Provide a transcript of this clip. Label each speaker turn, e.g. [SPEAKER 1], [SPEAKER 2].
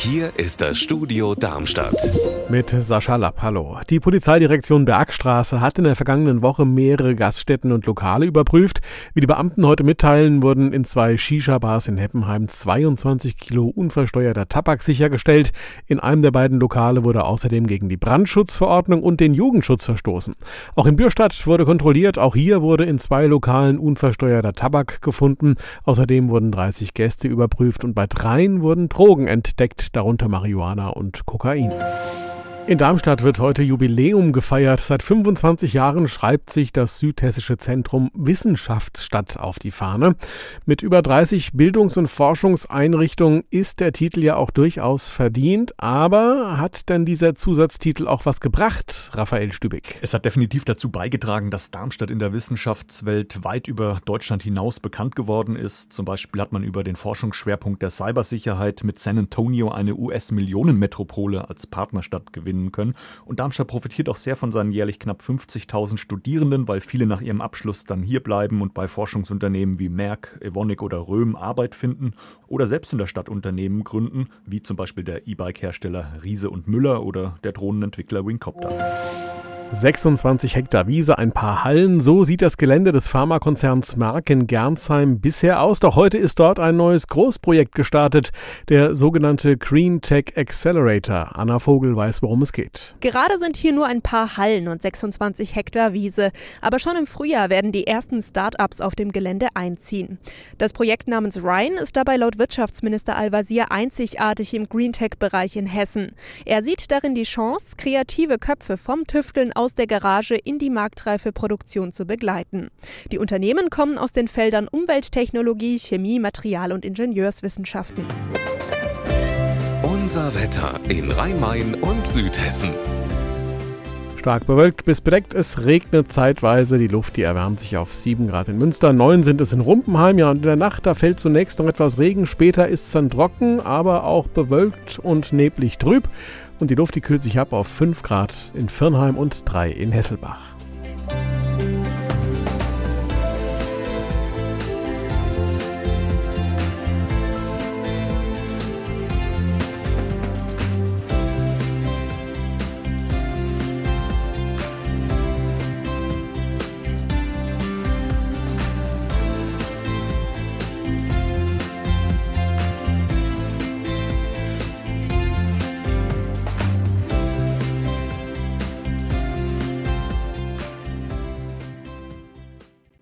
[SPEAKER 1] Hier ist das Studio Darmstadt.
[SPEAKER 2] Mit Sascha Lapp, hallo. Die Polizeidirektion Bergstraße hat in der vergangenen Woche mehrere Gaststätten und Lokale überprüft. Wie die Beamten heute mitteilen, wurden in zwei Shisha-Bars in Heppenheim 22 Kilo unversteuerter Tabak sichergestellt. In einem der beiden Lokale wurde außerdem gegen die Brandschutzverordnung und den Jugendschutz verstoßen. Auch in Bürstadt wurde kontrolliert. Auch hier wurde in zwei Lokalen unversteuerter Tabak gefunden. Außerdem wurden 30 Gäste überprüft und bei dreien wurden Drogen entdeckt darunter Marihuana und Kokain. In Darmstadt wird heute Jubiläum gefeiert. Seit 25 Jahren schreibt sich das Südhessische Zentrum Wissenschaftsstadt auf die Fahne. Mit über 30 Bildungs- und Forschungseinrichtungen ist der Titel ja auch durchaus verdient. Aber hat denn dieser Zusatztitel auch was gebracht, Raphael Stübig?
[SPEAKER 3] Es hat definitiv dazu beigetragen, dass Darmstadt in der Wissenschaftswelt weit über Deutschland hinaus bekannt geworden ist. Zum Beispiel hat man über den Forschungsschwerpunkt der Cybersicherheit mit San Antonio eine US-Millionenmetropole als Partnerstadt gewinnen gewinnen können. Und Darmstadt profitiert auch sehr von seinen jährlich knapp 50.000 Studierenden, weil viele nach ihrem Abschluss dann hier bleiben und bei Forschungsunternehmen wie Merck, Evonik oder Röhm Arbeit finden oder selbst in der Stadt Unternehmen gründen, wie zum Beispiel der E-Bike-Hersteller Riese und Müller oder der Drohnenentwickler Wingcopter.
[SPEAKER 2] 26 Hektar Wiese, ein paar Hallen. So sieht das Gelände des Pharmakonzerns Merck in Gernsheim bisher aus. Doch heute ist dort ein neues Großprojekt gestartet, der sogenannte Green Tech Accelerator. Anna Vogel weiß, worum es geht.
[SPEAKER 4] Gerade sind hier nur ein paar Hallen und 26 Hektar Wiese. Aber schon im Frühjahr werden die ersten Start-ups auf dem Gelände einziehen. Das Projekt namens Rhine ist dabei laut Wirtschaftsminister Al-Wazir einzigartig im Green Tech-Bereich in Hessen. Er sieht darin die Chance, kreative Köpfe vom Tüfteln aus der Garage in die marktreife Produktion zu begleiten. Die Unternehmen kommen aus den Feldern Umwelttechnologie, Chemie, Material- und Ingenieurswissenschaften.
[SPEAKER 1] Unser Wetter in Rhein-Main und Südhessen.
[SPEAKER 2] Stark bewölkt bis bedeckt, es regnet zeitweise, die Luft, die erwärmt sich auf 7 Grad in Münster, 9 sind es in Rumpenheim, ja und in der Nacht, da fällt zunächst noch etwas Regen, später ist es dann trocken, aber auch bewölkt und neblig trüb. Und die Luft, die kühlt sich ab auf 5 Grad in Firnheim und 3 in Hesselbach.